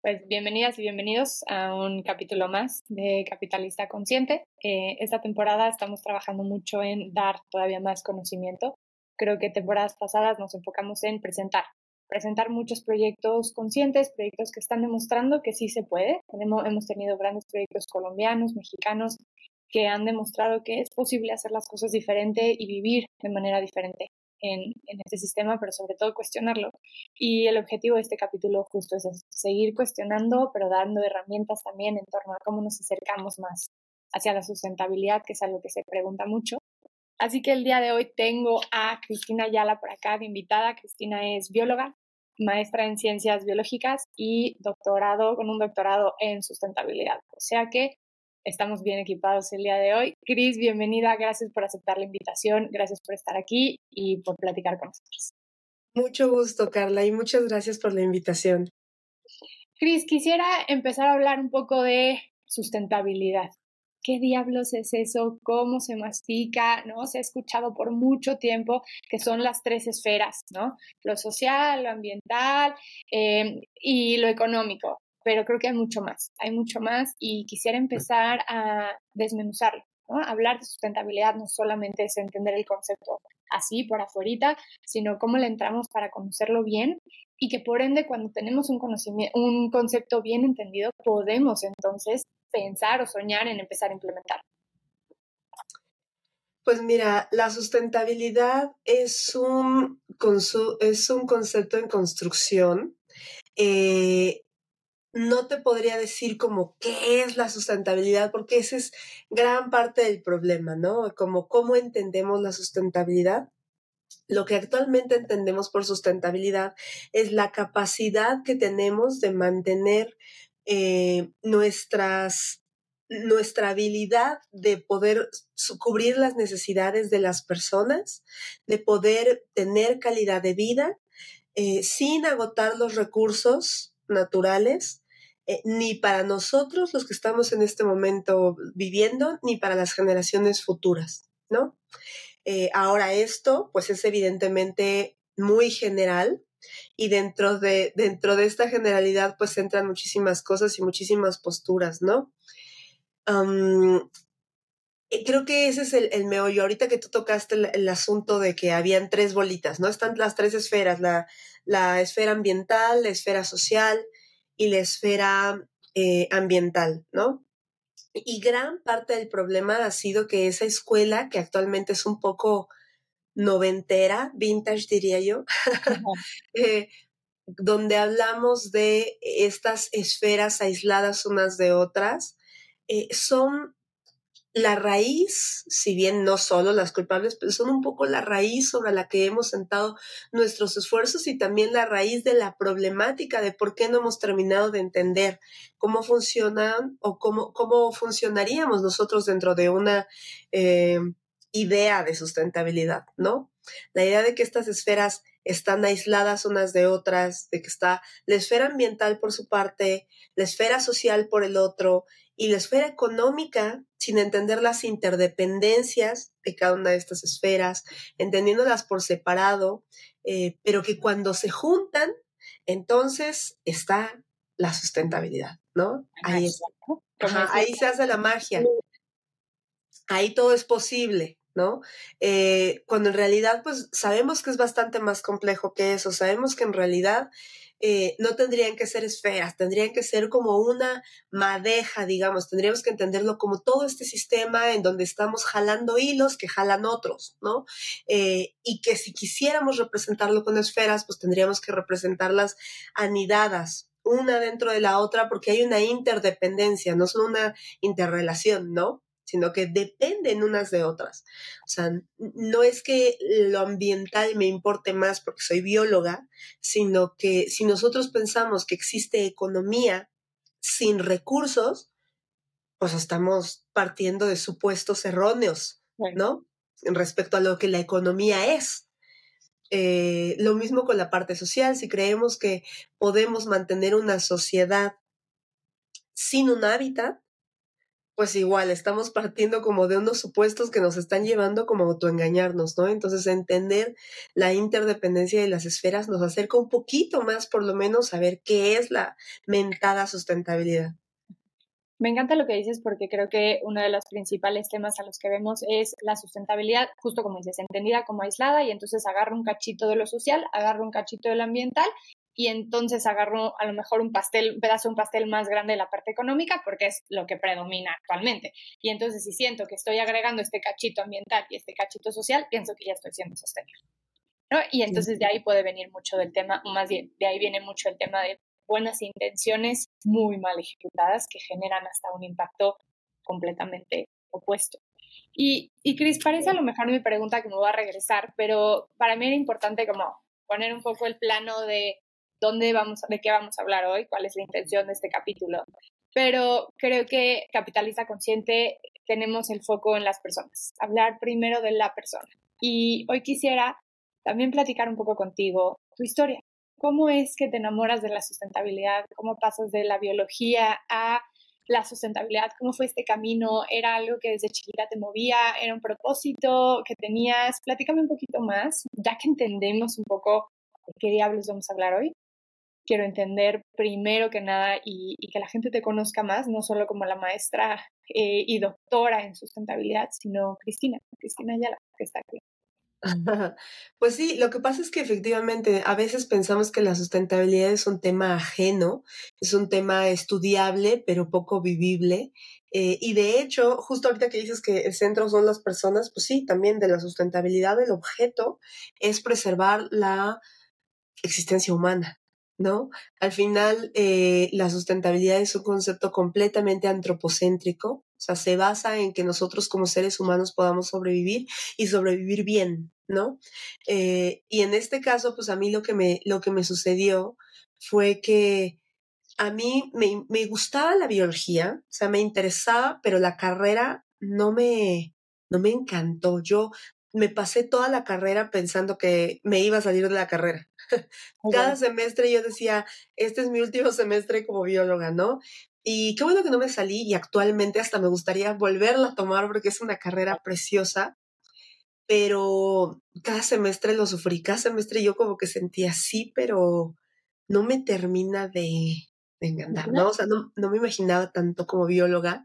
Pues bienvenidas y bienvenidos a un capítulo más de Capitalista Consciente. Eh, esta temporada estamos trabajando mucho en dar todavía más conocimiento. Creo que temporadas pasadas nos enfocamos en presentar, presentar muchos proyectos conscientes, proyectos que están demostrando que sí se puede. Tenemos, hemos tenido grandes proyectos colombianos, mexicanos, que han demostrado que es posible hacer las cosas diferente y vivir de manera diferente en, en, este sistema, pero sobre todo cuestionarlo. Y el objetivo de este capítulo justo es seguir cuestionando, pero dando herramientas también en torno a cómo nos acercamos más hacia la sustentabilidad, que es algo que se pregunta mucho. Así que el día de hoy tengo a Cristina Ayala por acá de invitada. Cristina es bióloga, maestra en ciencias biológicas y doctorado con un doctorado en sustentabilidad. O sea que estamos bien equipados el día de hoy. Cris, bienvenida, gracias por aceptar la invitación, gracias por estar aquí y por platicar con nosotros. Mucho gusto, Carla, y muchas gracias por la invitación. Cris, quisiera empezar a hablar un poco de sustentabilidad. ¿Qué diablos es eso? ¿Cómo se mastica? ¿No? Se ha escuchado por mucho tiempo que son las tres esferas, ¿no? Lo social, lo ambiental eh, y lo económico pero creo que hay mucho más, hay mucho más y quisiera empezar a desmenuzarlo. ¿no? Hablar de sustentabilidad no solamente es entender el concepto así por afuera, sino cómo le entramos para conocerlo bien y que por ende cuando tenemos un, conocimiento, un concepto bien entendido podemos entonces pensar o soñar en empezar a implementar. Pues mira, la sustentabilidad es un, es un concepto en construcción eh, no te podría decir como qué es la sustentabilidad, porque ese es gran parte del problema, ¿no? Como cómo entendemos la sustentabilidad. Lo que actualmente entendemos por sustentabilidad es la capacidad que tenemos de mantener eh, nuestras, nuestra habilidad de poder cubrir las necesidades de las personas, de poder tener calidad de vida eh, sin agotar los recursos naturales, eh, ni para nosotros los que estamos en este momento viviendo, ni para las generaciones futuras, ¿no? Eh, ahora esto, pues es evidentemente muy general y dentro de, dentro de esta generalidad, pues entran muchísimas cosas y muchísimas posturas, ¿no? creo que ese es el, el, meollo. Ahorita que tú tocaste el, el, asunto de que habían tres bolitas, ¿no? Están las tres esferas, la, la esfera ambiental, la esfera social y la esfera eh, ambiental, ¿no? Y gran parte del problema ha sido que esa escuela, que actualmente es un poco noventera, vintage diría yo, eh, donde hablamos de estas esferas aisladas unas de otras, eh, son la raíz, si bien no solo las culpables, pero son un poco la raíz sobre la que hemos sentado nuestros esfuerzos y también la raíz de la problemática de por qué no hemos terminado de entender cómo funcionan o cómo, cómo funcionaríamos nosotros dentro de una eh, idea de sustentabilidad, ¿no? La idea de que estas esferas están aisladas unas de otras, de que está la esfera ambiental por su parte, la esfera social por el otro y la esfera económica sin entender las interdependencias de cada una de estas esferas, entendiéndolas por separado, eh, pero que cuando se juntan, entonces está la sustentabilidad, ¿no? Ahí, ajá, ahí se hace la magia. Ahí todo es posible, ¿no? Eh, cuando en realidad, pues sabemos que es bastante más complejo que eso, sabemos que en realidad eh, no tendrían que ser esferas, tendrían que ser como una madeja, digamos, tendríamos que entenderlo como todo este sistema en donde estamos jalando hilos que jalan otros, ¿no? Eh, y que si quisiéramos representarlo con esferas, pues tendríamos que representarlas anidadas, una dentro de la otra, porque hay una interdependencia, no son una interrelación, ¿no? Sino que dependen unas de otras. O sea, no es que lo ambiental me importe más porque soy bióloga, sino que si nosotros pensamos que existe economía sin recursos, pues estamos partiendo de supuestos erróneos, ¿no? Respecto a lo que la economía es. Eh, lo mismo con la parte social, si creemos que podemos mantener una sociedad sin un hábitat, pues igual estamos partiendo como de unos supuestos que nos están llevando como a autoengañarnos, ¿no? Entonces entender la interdependencia de las esferas nos acerca un poquito más, por lo menos, a ver qué es la mentada sustentabilidad. Me encanta lo que dices porque creo que uno de los principales temas a los que vemos es la sustentabilidad, justo como dices, entendida como aislada y entonces agarro un cachito de lo social, agarro un cachito de lo ambiental y entonces agarro a lo mejor un pastel, un pedazo de un pastel más grande de la parte económica porque es lo que predomina actualmente. Y entonces si siento que estoy agregando este cachito ambiental y este cachito social, pienso que ya estoy siendo sostenible. ¿no? Y entonces de ahí puede venir mucho del tema, o más bien de ahí viene mucho el tema de buenas intenciones muy mal ejecutadas que generan hasta un impacto completamente opuesto. Y, y Cris, parece a lo mejor mi pregunta que me voy a regresar, pero para mí era importante como poner un poco el plano de dónde vamos, de qué vamos a hablar hoy, cuál es la intención de este capítulo. Pero creo que Capitalista Consciente tenemos el foco en las personas, hablar primero de la persona. Y hoy quisiera también platicar un poco contigo tu historia. ¿Cómo es que te enamoras de la sustentabilidad? ¿Cómo pasas de la biología a la sustentabilidad? ¿Cómo fue este camino? ¿Era algo que desde chiquita te movía? ¿Era un propósito que tenías? Platícame un poquito más, ya que entendemos un poco de qué diablos vamos a hablar hoy quiero entender primero que nada y, que la gente te conozca más, no solo como la maestra eh, y doctora en sustentabilidad, sino Cristina, Cristina Ayala, que está aquí. Pues sí, lo que pasa es que efectivamente a veces pensamos que la sustentabilidad es un tema ajeno, es un tema estudiable pero poco vivible. Eh, y de hecho, justo ahorita que dices que el centro son las personas, pues sí, también de la sustentabilidad el objeto es preservar la existencia humana. ¿No? Al final, eh, la sustentabilidad es un concepto completamente antropocéntrico, o sea, se basa en que nosotros como seres humanos podamos sobrevivir y sobrevivir bien, ¿no? Eh, y en este caso, pues a mí lo que me, lo que me sucedió fue que a mí me, me gustaba la biología, o sea, me interesaba, pero la carrera no me, no me encantó. Yo me pasé toda la carrera pensando que me iba a salir de la carrera. Cada semestre yo decía, este es mi último semestre como bióloga, ¿no? Y qué bueno que no me salí y actualmente hasta me gustaría volverla a tomar porque es una carrera preciosa, pero cada semestre lo sufrí, cada semestre yo como que sentía así, pero no me termina de, de encantar, ¿no? O sea, no, no me imaginaba tanto como bióloga.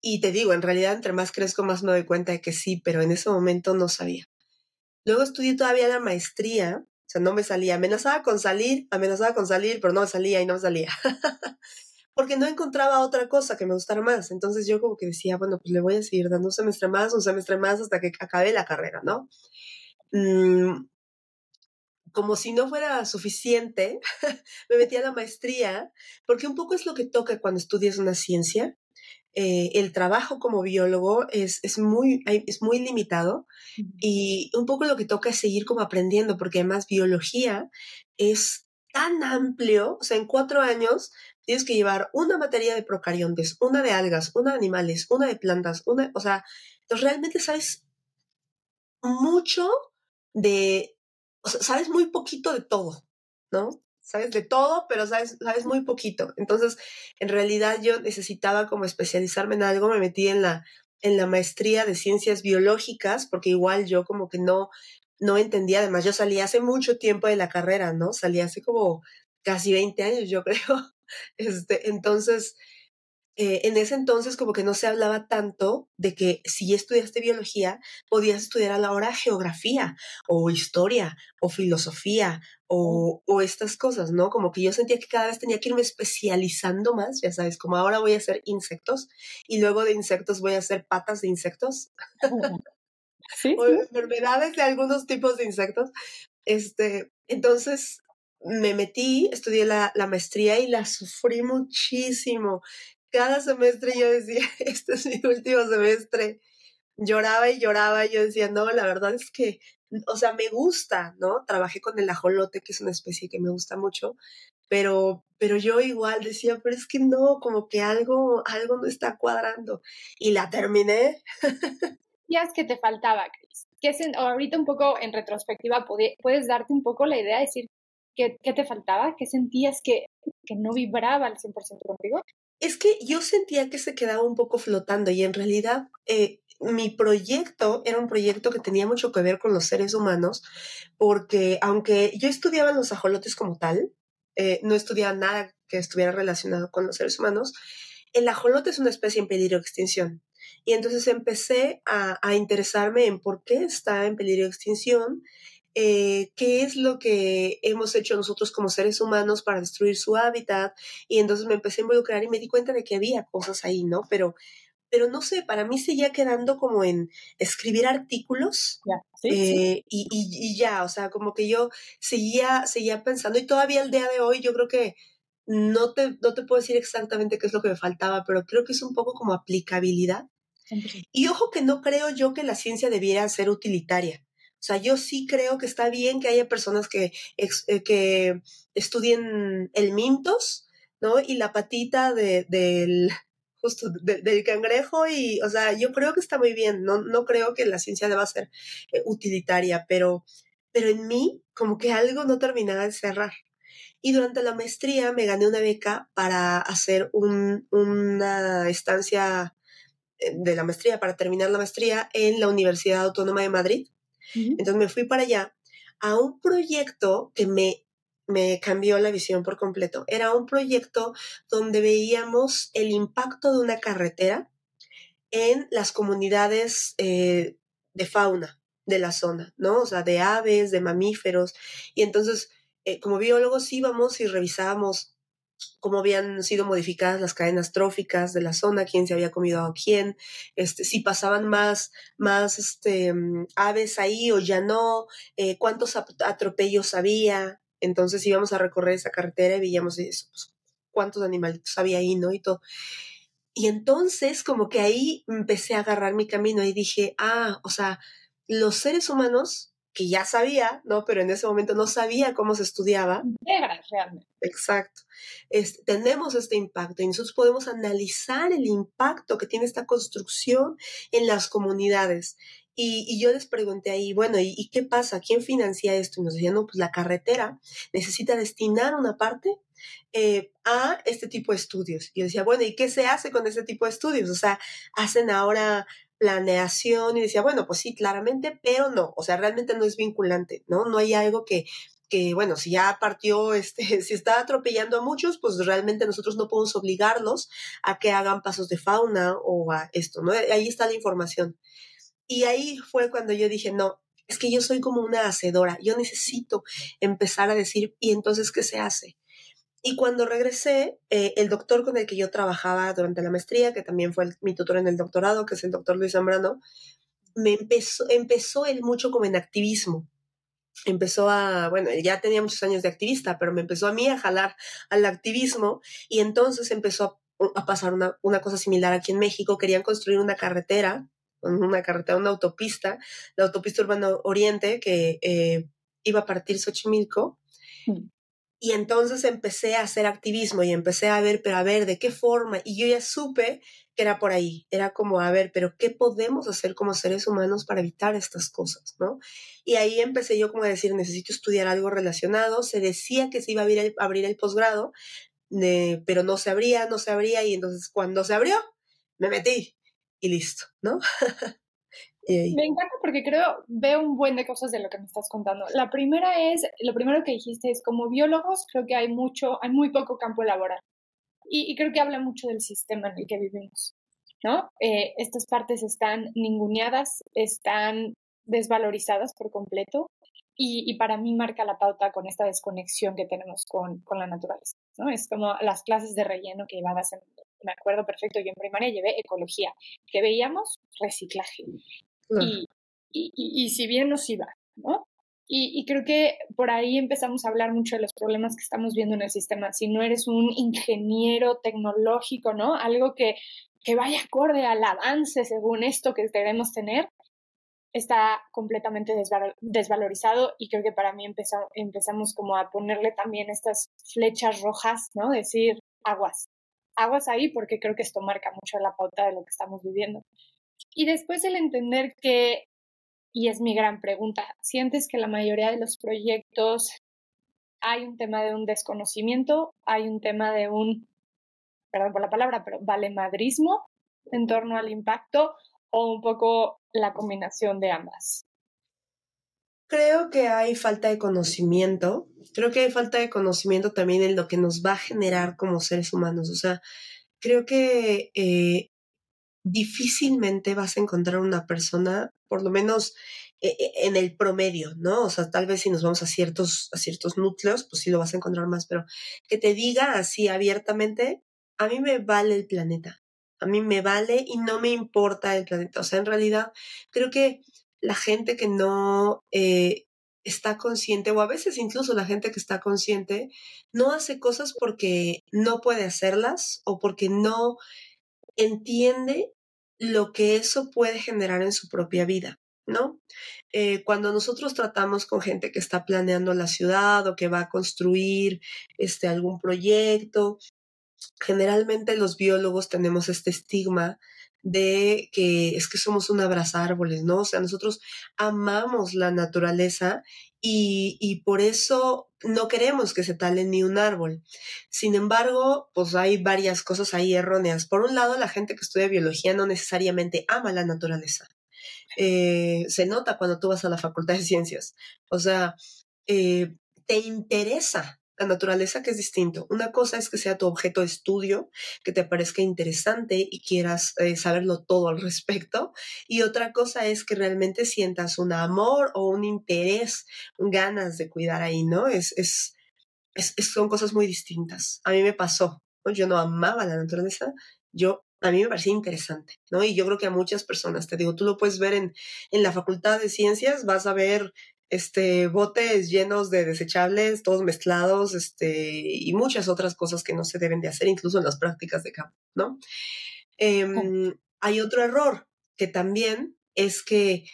Y te digo, en realidad, entre más crezco, más me doy cuenta de que sí, pero en ese momento no sabía. Luego estudié todavía la maestría, sea, no me salía. Amenazaba con salir, amenazaba con salir, pero no me salía y no salía. Porque no encontraba otra cosa que me gustara más. Entonces yo como que decía, bueno, pues le voy a seguir dando un semestre más, un semestre más hasta que acabe la carrera, ¿no? Mm, como si no fuera suficiente, me metí a la maestría, porque un poco es lo que toca cuando estudias una ciencia, eh, el trabajo como biólogo es, es, muy, es muy limitado y un poco lo que toca es seguir como aprendiendo, porque además biología es tan amplio, o sea, en cuatro años tienes que llevar una materia de procariontes, una de algas, una de animales, una de plantas, una, o sea, entonces realmente sabes mucho de, o sea, sabes muy poquito de todo, ¿no? Sabes de todo, pero sabes, sabes muy poquito. Entonces, en realidad yo necesitaba como especializarme en algo, me metí en la, en la maestría de ciencias biológicas, porque igual yo como que no, no entendía, además yo salí hace mucho tiempo de la carrera, ¿no? Salí hace como casi 20 años, yo creo. Este, entonces, eh, en ese entonces como que no se hablaba tanto de que si estudiaste biología, podías estudiar a la hora geografía o historia o filosofía o, o, estas cosas, ¿no? Como que yo sentía que cada vez tenía que irme especializando más, ya sabes, como ahora voy a hacer insectos y luego de insectos voy a hacer patas de insectos ¿Sí? o enfermedades de algunos tipos de insectos. Este, entonces me metí, estudié la, la maestría y la sufrí muchísimo cada semestre yo decía, este es mi último semestre. Lloraba y lloraba y yo decía, no, la verdad es que, o sea, me gusta, ¿no? Trabajé con el ajolote, que es una especie que me gusta mucho, pero, pero yo igual decía, pero es que no, como que algo, algo no está cuadrando. Y la terminé. es que te faltaba, Cris? ¿Qué ahorita un poco en retrospectiva puedes darte un poco la idea de decir qué, qué te faltaba, qué sentías que, que no vibraba al 100% contigo. Es que yo sentía que se quedaba un poco flotando y en realidad eh, mi proyecto era un proyecto que tenía mucho que ver con los seres humanos, porque aunque yo estudiaba los ajolotes como tal, eh, no estudiaba nada que estuviera relacionado con los seres humanos, el ajolote es una especie en peligro de extinción. Y entonces empecé a, a interesarme en por qué está en peligro de extinción, eh, qué es lo que hemos hecho nosotros como seres humanos para destruir su hábitat. Y entonces me empecé a involucrar y me di cuenta de que había cosas ahí, ¿no? Pero, pero no sé, para mí seguía quedando como en escribir artículos eh, Y, y, ya, o sea, como que yo seguía, seguía pensando y todavía el día de hoy yo creo que no te, no te puedo decir exactamente qué es lo que me faltaba, pero creo que es un poco como aplicabilidad. Y ojo que no creo yo que la ciencia debiera ser utilitaria. O sea, yo sí creo que está bien que haya personas que, eh, que estudien el mintos, ¿no? Y la patita de, del, justo del cangrejo y, o sea, yo creo que está muy bien, no, no creo que la ciencia deba ser eh, utilitaria, pero, pero en mí como que algo no terminaba de cerrar. Y durante la maestría me gané una beca para hacer un, una estancia eh, de la maestría, para terminar la maestría en la Universidad Autónoma de Madrid. Entonces me fui para allá a un proyecto que me, me cambió la visión por completo. Era un proyecto donde veíamos el impacto de una carretera en las comunidades eh, de fauna de la zona, ¿no? O sea, de aves, de mamíferos. Y entonces, eh, como biólogos íbamos y revisábamos cómo habían sido modificadas las cadenas tróficas de la zona, quién se había comido a quién, este, si pasaban más, más este, mm, aves ahí o ya no, eh, cuántos atropellos había. Entonces íbamos a recorrer esa carretera y veíamos eso, pues, cuántos animalitos había ahí, ¿no? Y todo. Y entonces como que ahí empecé a agarrar mi camino y dije, ah, o sea, los seres humanos que ya sabía, ¿no? Pero en ese momento no sabía cómo se estudiaba. realmente. Exacto. tenemos este impacto y nosotros podemos analizar el impacto que tiene esta construcción en las comunidades. Y, yo les pregunté ahí, bueno, ¿y, qué pasa? ¿Quién financia esto? Y nos decían, no, pues la carretera necesita destinar una parte eh, a este tipo de estudios. Y yo decía, bueno, ¿y qué se hace con este tipo de estudios? O sea, hacen ahora planeación y decía, bueno, pues sí, claramente, pero no, o sea, realmente no es vinculante, ¿no? No hay algo que, que bueno, si ya partió, este, si está atropellando a muchos, pues realmente nosotros no podemos obligarlos a que hagan pasos de fauna o a esto, ¿no? Ahí está la información. Y ahí fue cuando yo dije, no, es que yo soy como una hacedora, yo necesito empezar a decir, ¿y entonces qué se hace? Y cuando regresé, eh, el doctor con el que yo trabajaba durante la maestría, que también fue mi tutor en el doctorado, que es el doctor Luis Zambrano, me empezó, empezó él mucho como en activismo. Empezó a, bueno, él ya tenía muchos años de activista, pero me empezó a mí a jalar al activismo y entonces empezó a, pasar una, una, cosa similar aquí en México. Querían construir una carretera, una carretera, una autopista, la autopista Urbano Oriente, que eh, iba a partir Xochimilco. Mm. Y entonces empecé a hacer activismo y empecé a ver, pero a ver, ¿de qué forma? Y yo ya supe que era por ahí. Era como, a ver, pero ¿qué podemos hacer como seres humanos para evitar estas cosas? ¿no? Y ahí empecé yo como a decir, necesito estudiar algo relacionado. Se decía que se iba a abrir el, abrir el posgrado, pero no se abría, no se abría. Y entonces cuando se abrió, me metí y listo, ¿no? Me encanta porque creo, veo un buen de cosas de lo que me estás contando. La primera es, lo primero que dijiste es, como biólogos, creo que hay mucho, hay muy poco campo laboral. Y, creo que habla mucho del sistema en el que vivimos, ¿no? Eh, estas partes están ninguneadas, están desvalorizadas por completo y, y, para mí marca la pauta con esta desconexión que tenemos con, con la naturaleza, ¿no? Es como las clases de relleno que llevabas en, me acuerdo perfecto, yo en primaria llevé ecología, que veíamos reciclaje. Y, y, si bien nos iba, ¿no? Y, creo que por ahí empezamos a hablar mucho de los problemas que estamos viendo en el sistema. Si no eres un ingeniero tecnológico, ¿no? Algo que, que vaya acorde al avance según esto que debemos tener, está completamente desvalorizado y creo que para mí empezamos como a ponerle también estas flechas rojas, ¿no? Decir aguas, aguas ahí porque creo que esto marca mucho la pauta de lo que estamos viviendo. Y después el entender que, y es mi gran pregunta, ¿sientes que la mayoría de los proyectos hay un tema de un desconocimiento, hay un tema de un, perdón por la palabra, pero valemadrismo en torno al impacto o un poco la combinación de ambas? Creo que hay falta de conocimiento. Creo que hay falta de conocimiento también en lo que nos va a generar como seres humanos. O sea, creo que eh, difícilmente vas a encontrar una persona, por lo menos eh, eh, en el promedio, ¿no? O sea, tal vez si nos vamos a ciertos, a ciertos núcleos, pues sí lo vas a encontrar más, pero que te diga así abiertamente, a mí me vale el planeta a mí me vale y no me importa el planeta. O sea, en realidad creo que la gente que no eh, está consciente, o a veces incluso la gente que está consciente, no hace cosas porque no puede hacerlas o porque no entiende lo que eso puede generar en su propia vida. ¿no? Eh, cuando nosotros tratamos con gente que está planeando la ciudad o que va a construir este, algún proyecto, generalmente los biólogos tenemos este estigma de que es que somos un árboles, ¿no? O sea, nosotros amamos la naturaleza y, por eso no queremos que se tale ni un árbol. Sin embargo, pues hay varias cosas ahí erróneas. Por un lado, la gente que estudia biología no necesariamente ama la naturaleza. Eh, se nota cuando tú vas a la Facultad de Ciencias. O sea, eh, te interesa la naturaleza que es distinto. Una cosa es que sea tu objeto de estudio, que te parezca interesante y quieras eh, saberlo todo al respecto. Y otra cosa es que realmente sientas un amor o un interés, ganas de cuidar ahí, ¿no? Es, es, son cosas muy distintas. A mí me pasó. Yo no amaba la naturaleza, yo a mí me parecía interesante, ¿no? Y yo creo que a muchas personas, te digo, tú lo puedes ver en, en la Facultad de Ciencias, vas a ver este, botes llenos de desechables, todos mezclados, este, y muchas otras cosas que no se deben de hacer, incluso en las prácticas de campo, ¿no? Em, hay otro error que también es que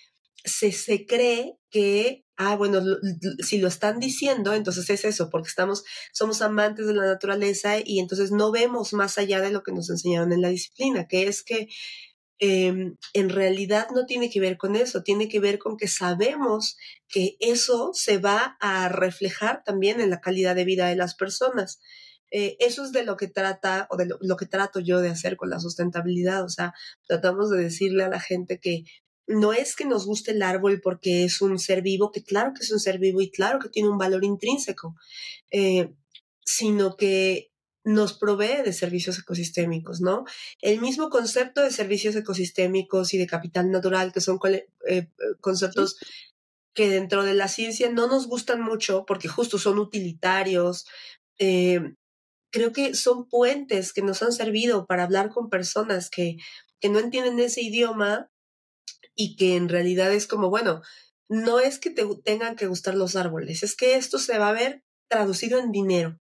se, se cree que, ah, bueno, si lo están diciendo, entonces es eso, porque estamos, somos amantes de la naturaleza y entonces no vemos más allá de lo que nos enseñaron en la disciplina, que es que Em, en realidad no tiene que ver con eso, tiene que ver con que sabemos que eso se va a reflejar también en la calidad de vida de las personas. Eh, eso es de lo que trata o de lo, que trato yo de hacer con la sustentabilidad. O sea, tratamos de decirle a la gente que no es que nos guste el árbol porque es un ser vivo, que claro que es un ser vivo y claro que tiene un valor intrínseco, eh, sino que nos provee de servicios ecosistémicos, ¿no? El mismo concepto de servicios ecosistémicos y de capital natural, que son eh, conceptos que dentro de la ciencia no nos gustan mucho porque justo son utilitarios. Eh, creo que son puentes que nos han servido para hablar con personas que, que no entienden ese idioma y que en realidad es como, bueno, no es que te tengan que gustar los árboles, es que esto se va a ver traducido en dinero.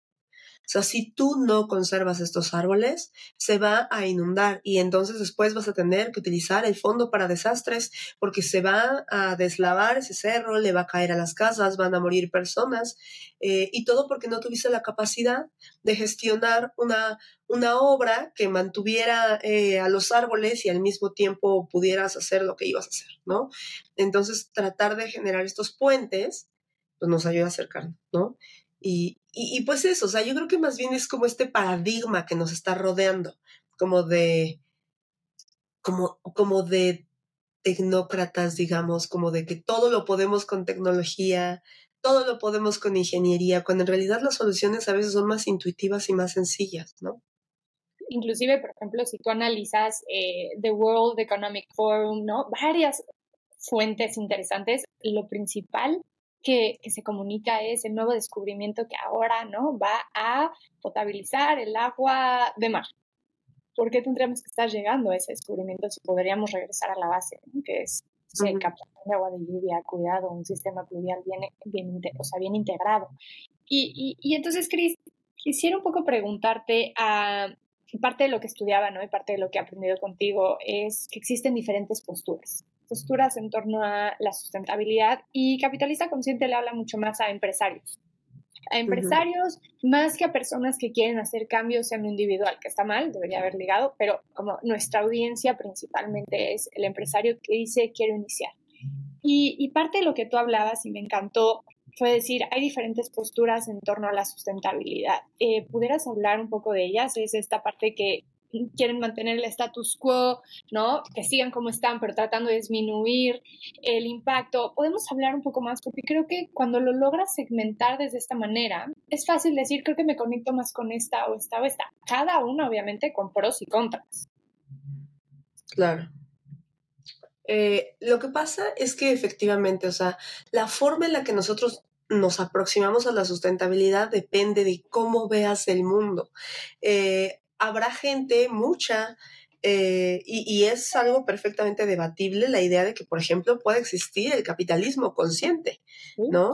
O sea, si tú no conservas estos árboles, se va a inundar y entonces después vas a tener que utilizar el fondo para desastres porque se va a deslavar ese cerro, le va a caer a las casas, van a morir personas eh, y todo porque no tuviste la capacidad de gestionar una, una obra que mantuviera eh, a los árboles y al mismo tiempo pudieras hacer lo que ibas a hacer, ¿no? Entonces, tratar de generar estos puentes, pues nos ayuda a acercarnos, ¿no? Y, y, pues eso, o sea, yo creo que más bien es como este paradigma que nos está rodeando, como de, como, como de tecnócratas, digamos, como de que todo lo podemos con tecnología, todo lo podemos con ingeniería, cuando en realidad las soluciones a veces son más intuitivas y más sencillas, ¿no? Inclusive, por ejemplo, si tú analizas eh, The World Economic Forum, ¿no? Varias fuentes interesantes, lo principal que, se comunica es el nuevo descubrimiento que ahora ¿no? va a potabilizar el agua de mar. ¿Por qué tendríamos que estar llegando a ese descubrimiento si podríamos regresar a la base, que es el captación de agua de lluvia, cuidado, un sistema pluvial bien, bien, o sea, bien integrado? Y, y, y entonces, Cris, quisiera un poco preguntarte a parte de lo que estudiaba, ¿no? Y parte de lo que he aprendido contigo es que existen diferentes posturas posturas en torno a la sustentabilidad y Capitalista Consciente le habla mucho más a empresarios. A empresarios más que a personas que quieren hacer cambios en lo individual, que está mal, debería haber ligado, pero como nuestra audiencia principalmente es el empresario que dice quiero iniciar. Y, y parte de lo que tú hablabas y me encantó fue decir, hay diferentes posturas en torno a la sustentabilidad. Eh, ¿Pudieras hablar un poco de ellas? Es esta parte que quieren mantener el status quo, ¿no? Que sigan como están, pero tratando de disminuir el impacto. Podemos hablar un poco más, porque creo que cuando lo logras segmentar desde esta manera, es fácil decir, creo que me conecto más con esta o esta o esta. Cada uno, obviamente, con pros y contras. Claro. Eh, lo que pasa es que efectivamente, o sea, la forma en la que nosotros nos aproximamos a la sustentabilidad depende de cómo veas el mundo. Eh, habrá gente, mucha, eh, y, es algo perfectamente debatible la idea de que, por ejemplo, puede existir el capitalismo consciente, ¿no?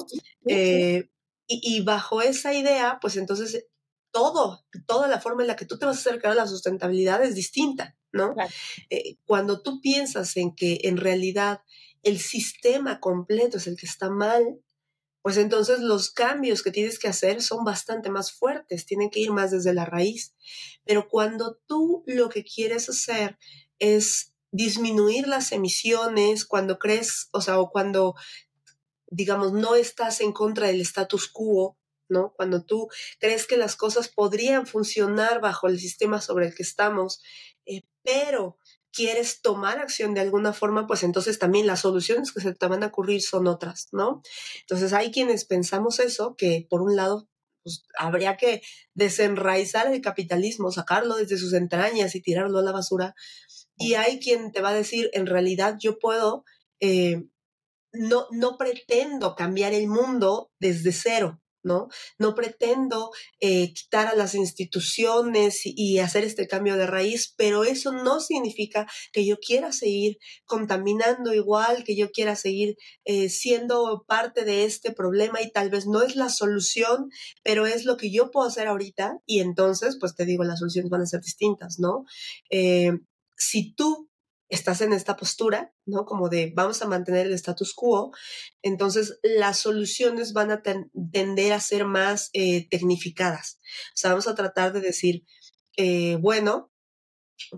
Eh, y, bajo esa idea, pues entonces todo, toda la forma en la que tú te vas a acercar a la sustentabilidad es distinta, ¿no? cuando tú piensas en que en realidad el sistema completo es el que está mal, pues entonces los cambios que tienes que hacer son bastante más fuertes, tienen que ir más desde la raíz. Pero cuando tú lo que quieres hacer es disminuir las emisiones, cuando crees, o sea, o cuando, digamos, no estás en contra del status quo, ¿no? Cuando tú crees que las cosas podrían funcionar bajo el sistema sobre el que estamos, eh, pero quieres tomar acción de alguna forma, pues entonces también las soluciones que se te van a ocurrir son otras, ¿no? Entonces hay quienes pensamos eso, que por un lado pues, habría que desenraizar el capitalismo, sacarlo desde sus entrañas y tirarlo a la basura. Y hay quien te va a decir, en realidad yo puedo, eh, no, no pretendo cambiar el mundo desde cero, ¿no? Pretendo eh, quitar a las instituciones y, hacer este cambio de raíz, pero eso no significa que yo quiera seguir contaminando igual, que yo quiera seguir eh, siendo parte de este problema y tal vez no es la solución, pero es lo que yo puedo hacer ahorita y entonces, pues te digo, las soluciones van a ser distintas, ¿no? Eh, si tú estás en esta postura, ¿no? Como de vamos a mantener el status quo, entonces las soluciones van a tender a ser más eh, tecnificadas. O sea, vamos a tratar de decir, eh, bueno,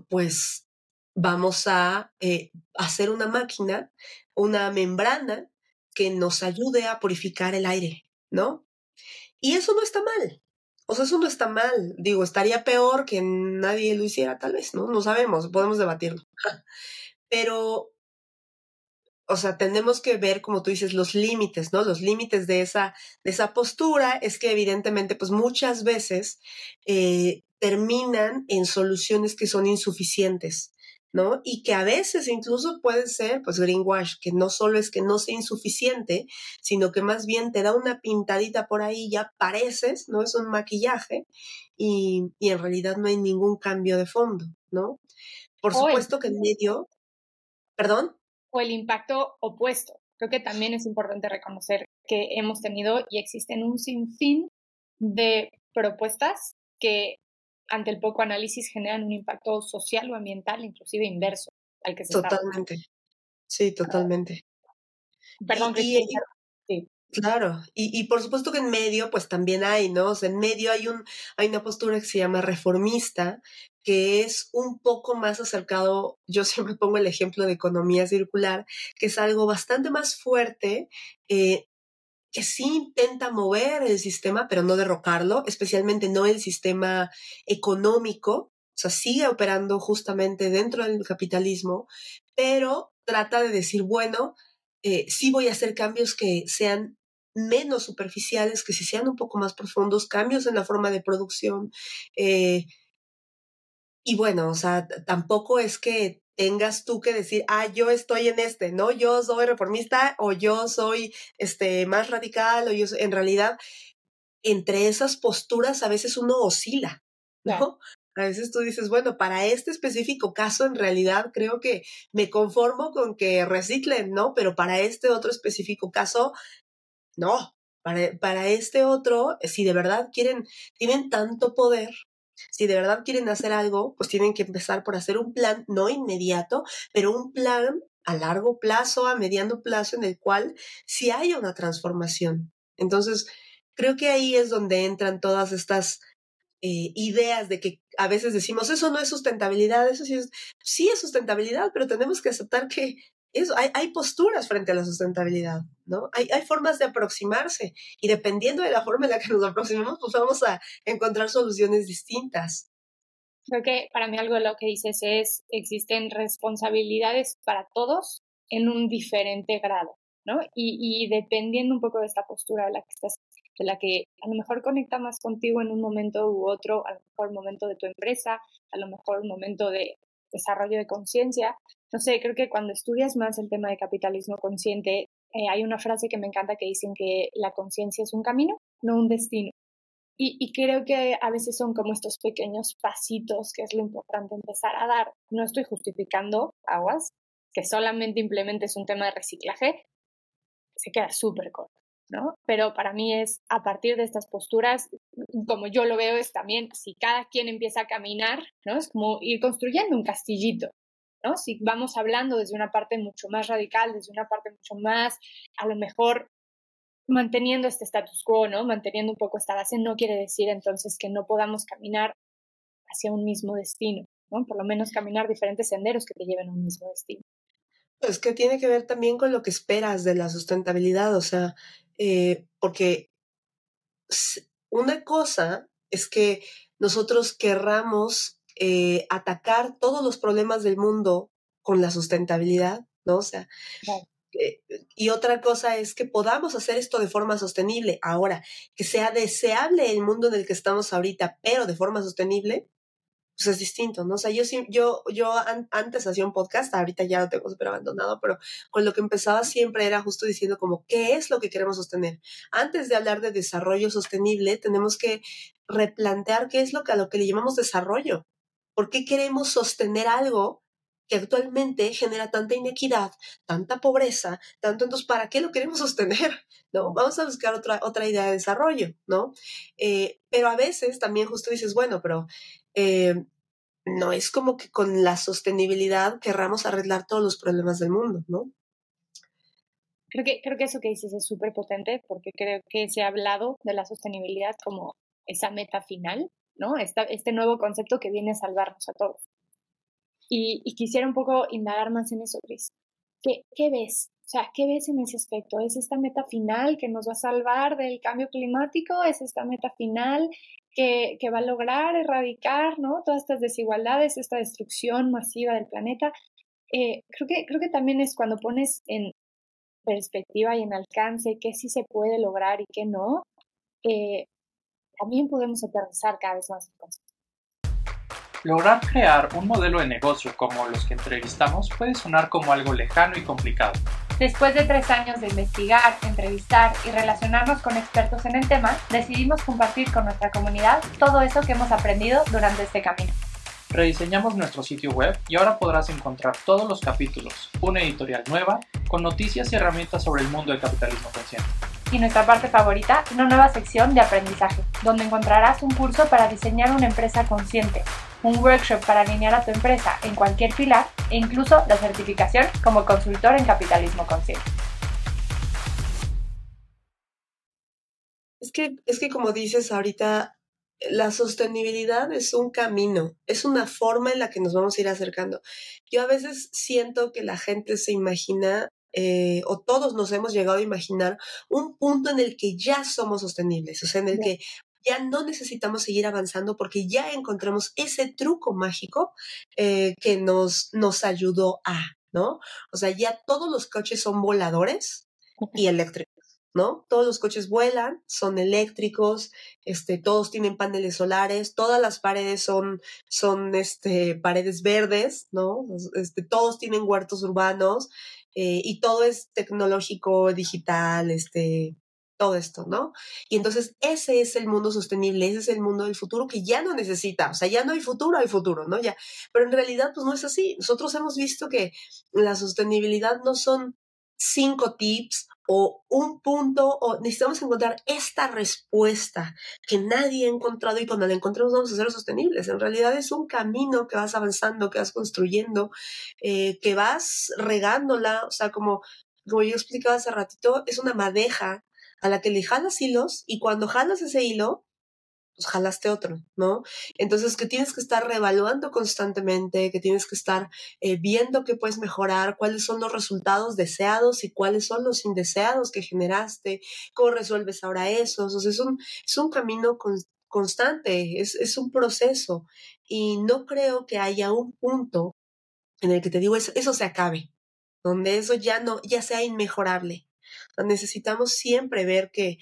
pues vamos a eh, hacer una máquina, una membrana que nos ayude a purificar el aire, ¿no? Y eso no está mal. O sea, eso no está mal. Digo, estaría peor que nadie lo hiciera, tal vez, ¿no? No sabemos, podemos debatirlo. Pero, o sea, tenemos que ver, como tú dices, los límites, ¿no? Los límites de esa, de esa postura es que evidentemente, pues muchas veces eh, terminan en soluciones que son insuficientes. ¿No? Y que a veces incluso puede ser, pues, greenwash, que no solo es que no sea insuficiente, sino que más bien te da una pintadita por ahí, ya pareces, ¿no? Es un maquillaje y, en realidad no hay ningún cambio de fondo, ¿no? Por supuesto que en medio, perdón. O el impacto opuesto. Creo que también es importante reconocer que hemos tenido y existen un sinfín de propuestas que ante el poco análisis generan un impacto social o ambiental, inclusive inverso al que se Totalmente. Sí, totalmente. Perdón, y, sí. Claro, y, y, por supuesto que en medio, pues también hay, ¿no? O sea, en medio hay, un, hay una postura que se llama reformista, que es un poco más acercado, yo siempre pongo el ejemplo de economía circular, que es algo bastante más fuerte, eh, que sí intenta mover el sistema, pero no derrocarlo, especialmente no el sistema económico, o sea, sigue operando justamente dentro del capitalismo, pero trata de decir, bueno, eh, sí voy a hacer cambios que sean menos superficiales, que si sean un poco más profundos, cambios en la forma de producción. Eh, y bueno, o sea, tampoco es que tengas tú que decir, ah, yo estoy en este, ¿no? Yo soy reformista o yo soy este, más radical o yo en realidad, entre esas posturas a veces uno oscila, ¿no? A veces tú dices, bueno, para este específico caso en realidad creo que me conformo con que reciclen, ¿no? Pero para este otro específico caso, no. Para, para este otro, si de verdad quieren, tienen tanto poder, Si de verdad quieren hacer algo, pues tienen que empezar por hacer un plan, no inmediato, pero un plan a largo plazo, a mediano plazo, en el cual sí haya una transformación. Entonces, creo que ahí es donde entran todas estas eh, ideas de que a veces decimos, eso no es sustentabilidad, eso sí es, sí es sustentabilidad, pero tenemos que aceptar que eso, hay, hay posturas frente a la sustentabilidad, ¿no? Hay, hay formas de aproximarse y dependiendo de la forma en la que nos aproximemos, pues vamos a encontrar soluciones distintas. Creo que para mí algo de lo que dices es, existen responsabilidades para todos en un diferente grado, ¿no? Y, y dependiendo un poco de esta postura de la que estás, de la que a lo mejor conecta más contigo en un momento u otro, a lo mejor momento de tu empresa, a lo mejor momento de desarrollo de conciencia. No sé, creo que cuando estudias más el tema de capitalismo consciente, eh, hay una frase que me encanta que dicen que la conciencia es un camino, no un destino. Y, creo que a veces son como estos pequeños pasitos que es lo importante empezar a dar. No estoy justificando aguas, que solamente implementes un tema de reciclaje, se queda súper corto, ¿no? Pero para mí es a partir de estas posturas, como yo lo veo, es también si cada quien empieza a caminar, ¿no? Es como ir construyendo un castillito, ¿no? Si vamos hablando desde una parte mucho más radical, desde una parte mucho más, a lo mejor manteniendo este status quo, ¿no? Manteniendo un poco esta base, no quiere decir entonces que no podamos caminar hacia un mismo destino, ¿no? Por lo menos caminar diferentes senderos que te lleven a un mismo destino. Es que tiene que ver también con lo que esperas de la sustentabilidad, o sea, eh, porque una cosa es que nosotros querramos eh, atacar todos los problemas del mundo con la sustentabilidad, ¿no? O sea, eh, y otra cosa es que podamos hacer esto de forma sostenible. Ahora, que sea deseable el mundo en el que estamos ahorita, pero de forma sostenible, pues es distinto, ¿no? O sea, yo, yo, yo antes hacía un podcast, ahorita ya lo tengo súper abandonado, pero con lo que empezaba siempre era justo diciendo como, ¿qué es lo que queremos sostener? Antes de hablar de desarrollo sostenible, tenemos que replantear qué es lo que a lo que le llamamos desarrollo. ¿Por qué queremos sostener algo que actualmente genera tanta inequidad, tanta pobreza, tanto entonces, ¿para qué lo queremos sostener? ¿No? Vamos a buscar otra, otra idea de desarrollo, ¿no? Eh, pero a veces también justo dices, bueno, pero eh, no es como que con la sostenibilidad querramos arreglar todos los problemas del mundo, ¿no? Creo que, creo que eso que dices es súper potente porque creo que se ha hablado de la sostenibilidad como esa meta final, ¿no? este nuevo concepto que viene a salvarnos a todos. Y, quisiera un poco indagar más en eso, Cris. ¿Qué, ¿Qué ves? O sea, ¿qué ves en ese aspecto? ¿Es esta meta final que nos va a salvar del cambio climático? ¿Es esta meta final que, que, va a lograr erradicar ¿no? todas estas desigualdades, esta destrucción masiva del planeta? Eh, creo, que, creo que también es cuando pones en perspectiva y en alcance qué sí se puede lograr y qué no, eh, también podemos aterrizar cada vez más el concepto. Lograr crear un modelo de negocio como los que entrevistamos puede sonar como algo lejano y complicado. Después de tres años de investigar, entrevistar y relacionarnos con expertos en el tema, decidimos compartir con nuestra comunidad todo eso que hemos aprendido durante este camino. Rediseñamos nuestro sitio web y ahora podrás encontrar todos los capítulos, una editorial nueva, con noticias y herramientas sobre el mundo del capitalismo consciente. Y nuestra parte favorita, una nueva sección de aprendizaje, donde encontrarás un curso para diseñar una empresa consciente, un workshop para alinear a tu empresa en cualquier pilar e incluso la certificación como consultor en capitalismo consciente. Es que, es que como dices ahorita, la sostenibilidad es un camino, es una forma en la que nos vamos a ir acercando. Yo a veces siento que la gente se imagina, eh, o todos nos hemos llegado a imaginar, un punto en el que ya somos sostenibles, o sea, en el que ya no necesitamos seguir avanzando porque ya encontramos ese truco mágico eh, que nos, nos ayudó a, ¿no? O sea, ya todos los coches son voladores y eléctricos. ¿no? Todos los coches vuelan, son eléctricos, este, todos tienen paneles solares, todas las paredes son, son este, paredes verdes, ¿no? Este, todos tienen huertos urbanos eh, y todo es tecnológico, digital, este, todo esto, ¿no? Y entonces ese es el mundo sostenible, ese es el mundo del futuro que ya no necesita, o sea, ya no hay futuro, hay futuro, ¿no? Ya, pero en realidad pues no es así. Nosotros hemos visto que la sostenibilidad no son cinco tips o un punto, o necesitamos encontrar esta respuesta que nadie ha encontrado y cuando la encontremos vamos a ser sostenibles. En realidad es un camino que vas avanzando, que vas construyendo, eh, que vas regándola, o sea, como, como yo explicaba hace ratito, es una madeja a la que le jalas hilos y cuando jalas ese hilo, pues jalaste otro, ¿no? Entonces que tienes que estar reevaluando constantemente, que tienes que estar eh, viendo qué puedes mejorar, cuáles son los resultados deseados y cuáles son los indeseados que generaste, cómo resuelves ahora eso. Entonces es un, es un camino constante, es, es un proceso y no creo que haya un punto en el que te digo eso, eso se acabe, donde eso ya no, ya sea inmejorable. necesitamos siempre ver que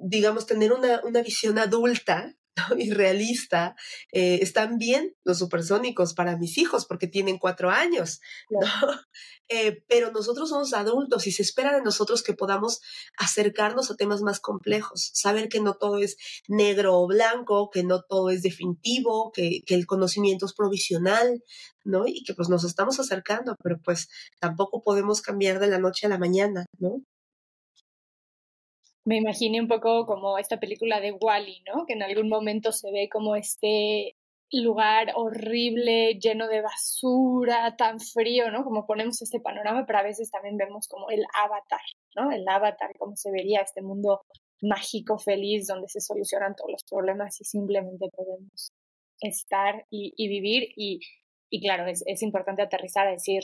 digamos, tener una, una visión adulta y realista, eh, están bien los supersónicos para mis hijos porque tienen cuatro años, ¿no? Eh, pero nosotros somos adultos y se espera de nosotros que podamos acercarnos a temas más complejos, saber que no todo es negro o blanco, que no todo es definitivo, que, que el conocimiento es provisional, ¿no? Y que pues nos estamos acercando, pero pues tampoco podemos cambiar de la noche a la mañana, ¿no? Me imaginé un poco como esta película de Wally, ¿no? Que en algún momento se ve como este lugar horrible, lleno de basura, tan frío, ¿no? Como ponemos este panorama, pero a veces también vemos como el avatar, ¿no? El avatar, cómo se vería este mundo mágico, feliz, donde se solucionan todos los problemas y simplemente podemos estar y, vivir. Y, y claro, es, es importante aterrizar a decir,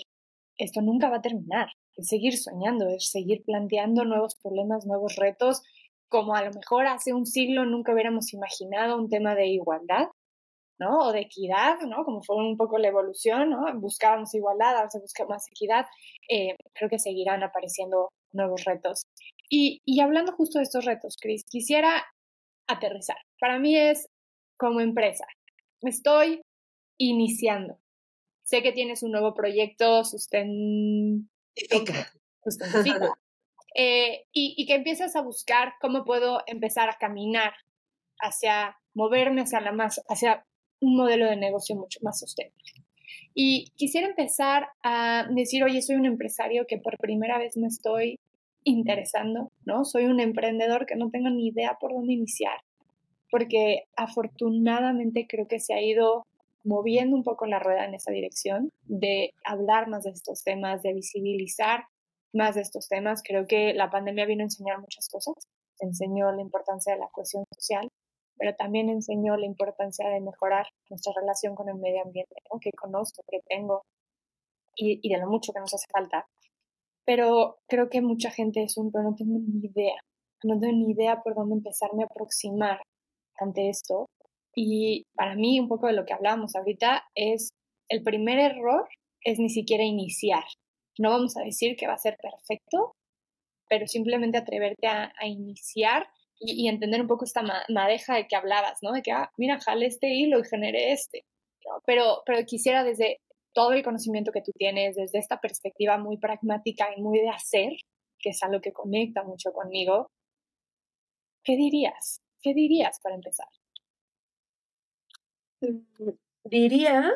esto nunca va a terminar, es seguir soñando, es seguir planteando nuevos problemas, nuevos retos, como a lo mejor hace un siglo nunca hubiéramos imaginado un tema de igualdad, ¿no? O de equidad, ¿no? Como fue un poco la evolución, ¿no? Buscábamos igualdad, ahora se busca más equidad. Eh, creo que seguirán apareciendo nuevos retos. Y, y hablando justo de estos retos, Cris, quisiera aterrizar. Para mí es como empresa. Estoy iniciando. Sé que tienes un nuevo proyecto, Eh, y, y, que empiezas a buscar cómo puedo empezar a caminar hacia moverme hacia la más, hacia un modelo de negocio mucho más sostenible. Y quisiera empezar a decir, oye, soy un empresario que por primera vez me estoy interesando, ¿no? Soy un emprendedor que no tengo ni idea por dónde iniciar, porque afortunadamente creo que se ha ido moviendo un poco la rueda en esa dirección, de hablar más de estos temas, de visibilizar más de estos temas. Creo que la pandemia vino a enseñar muchas cosas. Enseñó la importancia de la cohesión social, pero también enseñó la importancia de mejorar nuestra relación con el medio ambiente, que conozco, que tengo y, y, de lo mucho que nos hace falta. Pero creo que mucha gente es un, pero no tengo ni idea, no tengo ni idea por dónde empezarme a aproximar ante esto y para mí, un poco de lo que hablábamos ahorita es el primer error es ni siquiera iniciar. No vamos a decir que va a ser perfecto, pero simplemente atreverte a, iniciar y, entender un poco esta madeja de que hablabas, ¿no? De que, ah, mira, jale este hilo y generé este. Pero, pero quisiera desde todo el conocimiento que tú tienes, desde esta perspectiva muy pragmática y muy de hacer, que es algo que conecta mucho conmigo, ¿qué dirías? ¿Qué dirías para empezar? Diría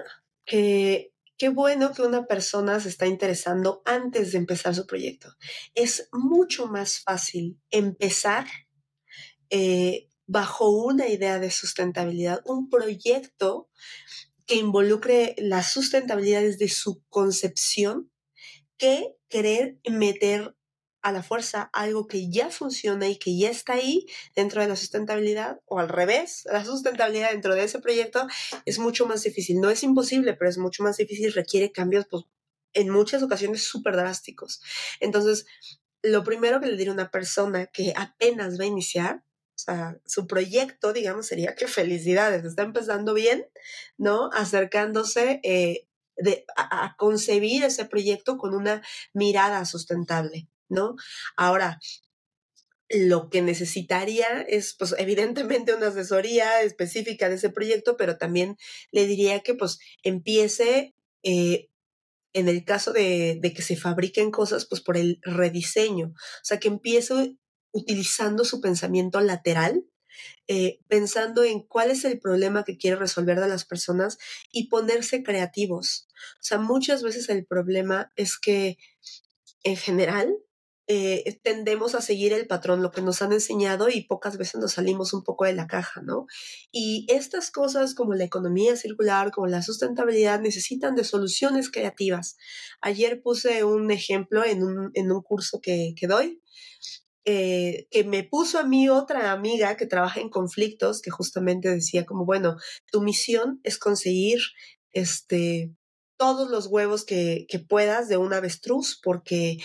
que qué bueno que una persona se está interesando antes de empezar su proyecto. Es mucho más fácil empezar eh, bajo una idea de sustentabilidad, un proyecto que involucre la sustentabilidad desde su concepción, que querer meter a la fuerza algo que ya funciona y que ya está ahí dentro de la sustentabilidad o al revés, la sustentabilidad dentro de ese proyecto es mucho más difícil. No es imposible, pero es mucho más difícil, requiere cambios pues, en muchas ocasiones súper drásticos. Entonces, lo primero que le diría a una persona que apenas va a iniciar, o sea, su proyecto, digamos, sería que felicidades, está empezando bien, ¿no? Acercándose eh, a concebir ese proyecto con una mirada sustentable. ¿No? Ahora, lo que necesitaría es, pues, evidentemente una asesoría específica de ese proyecto, pero también le diría que, pues, empiece, eh, en el caso de, que se fabriquen cosas, pues, por el rediseño. O sea, que empiece utilizando su pensamiento lateral, eh, pensando en cuál es el problema que quiere resolver de las personas y ponerse creativos. O sea, muchas veces el problema es que, en general, eh, tendemos a seguir el patrón, lo que nos han enseñado y pocas veces nos salimos un poco de la caja, ¿no? Y estas cosas como la economía circular, como la sustentabilidad, necesitan de soluciones creativas. Ayer puse un ejemplo en un, en un curso que, que doy. Eh, que me puso a mí otra amiga que trabaja en conflictos, que justamente decía como, bueno, tu misión es conseguir este, todos los huevos que, que puedas de un avestruz, porque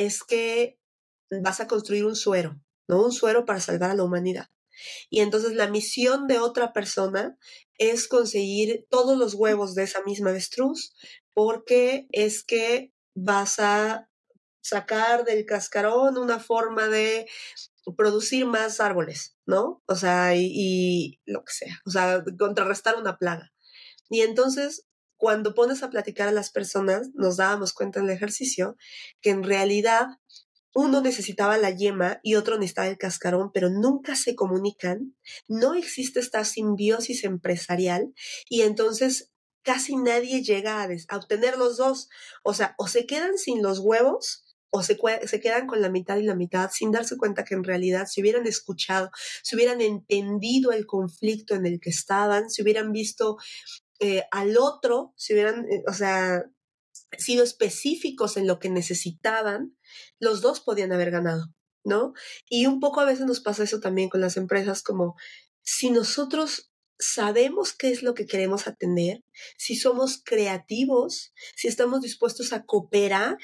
es que vas a construir un suero, ¿no? Un suero para salvar a la humanidad. Y entonces la misión de otra persona es conseguir todos los huevos de esa misma avestruz, porque es que vas a sacar del cascarón una forma de producir más árboles, ¿no? O sea, y, y, lo que sea, o sea, contrarrestar una plaga. Y entonces cuando pones a platicar a las personas, nos dábamos cuenta en el ejercicio que en realidad uno necesitaba la yema y otro necesitaba el cascarón, pero nunca se comunican, no existe esta simbiosis empresarial y entonces casi nadie llega a, obtener los dos. O sea, o se quedan sin los huevos o se, se, quedan con la mitad y la mitad sin darse cuenta que en realidad si hubieran escuchado, si hubieran entendido el conflicto en el que estaban, si hubieran visto eh, al otro, si hubieran, eh, o sea, sido específicos en lo que necesitaban, los dos podían haber ganado, ¿no? Y un poco a veces nos pasa eso también con las empresas, como si nosotros sabemos qué es lo que queremos atender, si somos creativos, si estamos dispuestos a cooperar,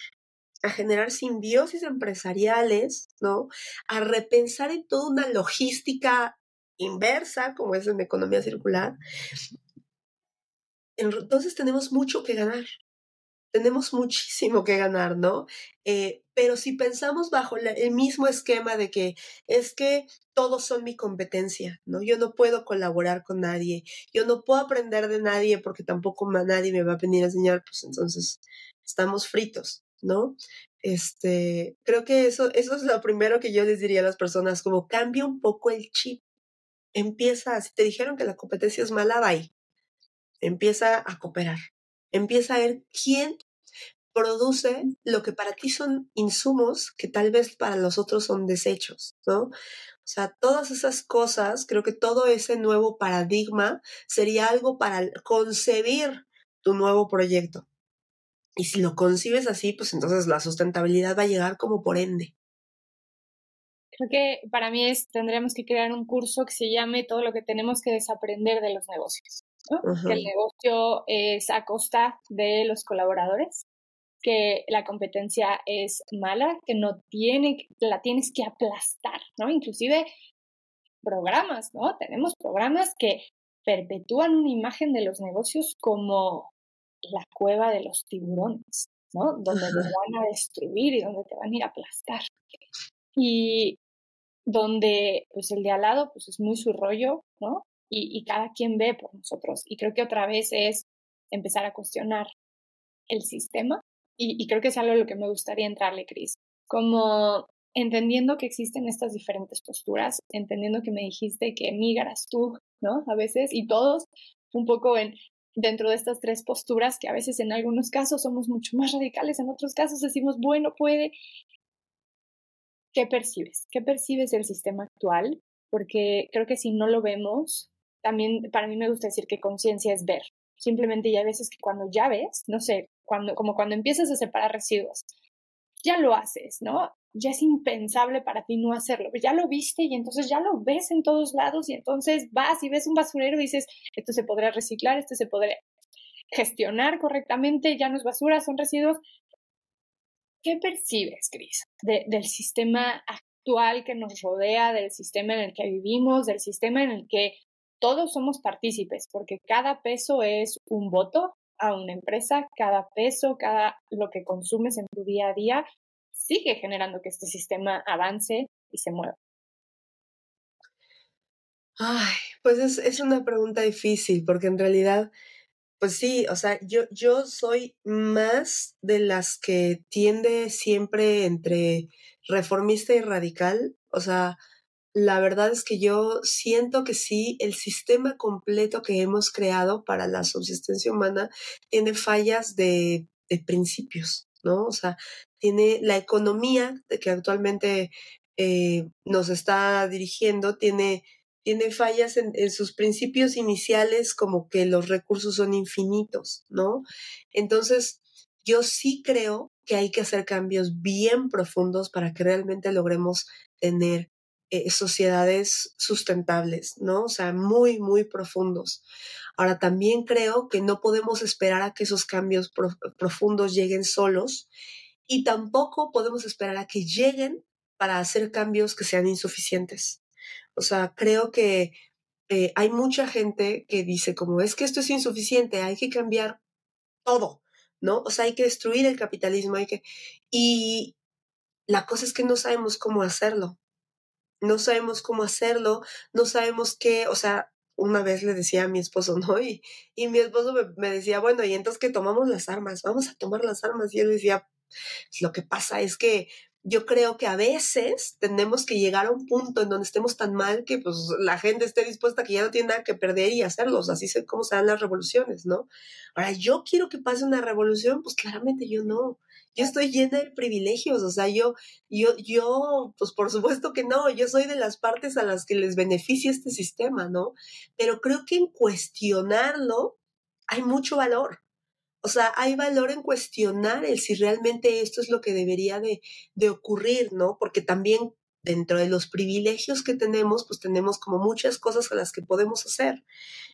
a generar simbiosis empresariales, ¿no? A repensar en toda una logística inversa, como es en economía circular, entonces tenemos mucho que ganar. Tenemos muchísimo que ganar, ¿no? Eh, pero si pensamos bajo el mismo esquema de que es que todos son mi competencia, ¿no? Yo no puedo colaborar con nadie, yo no puedo aprender de nadie porque tampoco nadie me va a venir a enseñar, pues entonces estamos fritos, ¿no? Este, creo que eso, eso es lo primero que yo les diría a las personas, como cambia un poco el chip. Empieza, si te dijeron que la competencia es mala, bye empieza a cooperar, empieza a ver quién produce lo que para ti son insumos que tal vez para los otros son desechos, ¿no? O sea, todas esas cosas, creo que todo ese nuevo paradigma sería algo para concebir tu nuevo proyecto. Y si lo concibes así, pues entonces la sustentabilidad va a llegar como por ende. Creo que para mí es, tendremos que crear un curso que se llame todo lo que tenemos que desaprender de los negocios que el negocio es a costa de los colaboradores, que la competencia es mala, que no tiene, la tienes que aplastar, ¿no? Inclusive programas, ¿no? Tenemos programas que perpetúan una imagen de los negocios como la cueva de los tiburones, ¿no? Donde te van a destruir y donde te van a ir a aplastar. Y donde pues el de al lado pues es muy su rollo, ¿no? Y, cada quien ve por nosotros. Y creo que otra vez es empezar a cuestionar el sistema y, creo que es algo a lo que me gustaría entrarle, Cris. Como entendiendo que existen estas diferentes posturas, entendiendo que me dijiste que migras tú, ¿no? A veces, y todos, un poco en, dentro de estas tres posturas, que a veces en algunos casos somos mucho más radicales, en otros casos decimos, bueno, puede. ¿Qué percibes? ¿Qué percibes del sistema actual? Porque creo que si no lo vemos, también para mí me gusta decir que conciencia es ver. Simplemente ya hay veces que cuando ya ves, no sé, cuando, como cuando empiezas a separar residuos, ya lo haces, ¿no? Ya es impensable para ti no hacerlo. Ya lo viste y entonces ya lo ves en todos lados y entonces vas y ves un basurero y dices, esto se podría reciclar, esto se podría gestionar correctamente, ya no es basura, son residuos. ¿Qué percibes, Cris, del sistema actual que nos rodea, del sistema en el que vivimos, del sistema en el que todos somos partícipes, porque cada peso es un voto a una empresa, cada peso, cada lo que consumes en tu día a día, sigue generando que este sistema avance y se mueva. Ay, pues es, es una pregunta difícil, porque en realidad, pues sí, o sea, yo, yo soy más de las que tiende siempre entre reformista y radical, o sea, la verdad es que yo siento que sí, el sistema completo que hemos creado para la subsistencia humana tiene fallas de, principios, ¿no? O sea, tiene la economía que actualmente eh, nos está dirigiendo, tiene, tiene fallas en, sus principios iniciales como que los recursos son infinitos, ¿no? Entonces, yo sí creo que hay que hacer cambios bien profundos para que realmente logremos tener eh, sociedades sustentables, ¿no? O sea, muy, muy profundos. Ahora, también creo que no podemos esperar a que esos cambios profundos lleguen solos y tampoco podemos esperar a que lleguen para hacer cambios que sean insuficientes. O sea, creo que eh, hay mucha gente que dice como es que esto es insuficiente, hay que cambiar todo, ¿no? O sea, hay que destruir el capitalismo, hay que... Y la cosa es que no sabemos cómo hacerlo no sabemos cómo hacerlo, no sabemos qué, o sea, una vez le decía a mi esposo, ¿no? Y, y mi esposo me, decía, bueno, y entonces que tomamos las armas, vamos a tomar las armas. Y él decía, lo que pasa es que yo creo que a veces tenemos que llegar a un punto en donde estemos tan mal que pues la gente esté dispuesta que ya no tiene nada que perder y hacerlos. Así es como se dan las revoluciones, ¿no? Ahora, yo quiero que pase una revolución, pues claramente yo no yo estoy llena de privilegios, o sea, yo, yo, yo, pues por supuesto que no, yo soy de las partes a las que les beneficia este sistema, ¿no? Pero creo que en cuestionarlo hay mucho valor. O sea, hay valor en cuestionar el si realmente esto es lo que debería de, de ocurrir, ¿no? Porque también dentro de los privilegios que tenemos, pues tenemos como muchas cosas a las que podemos hacer.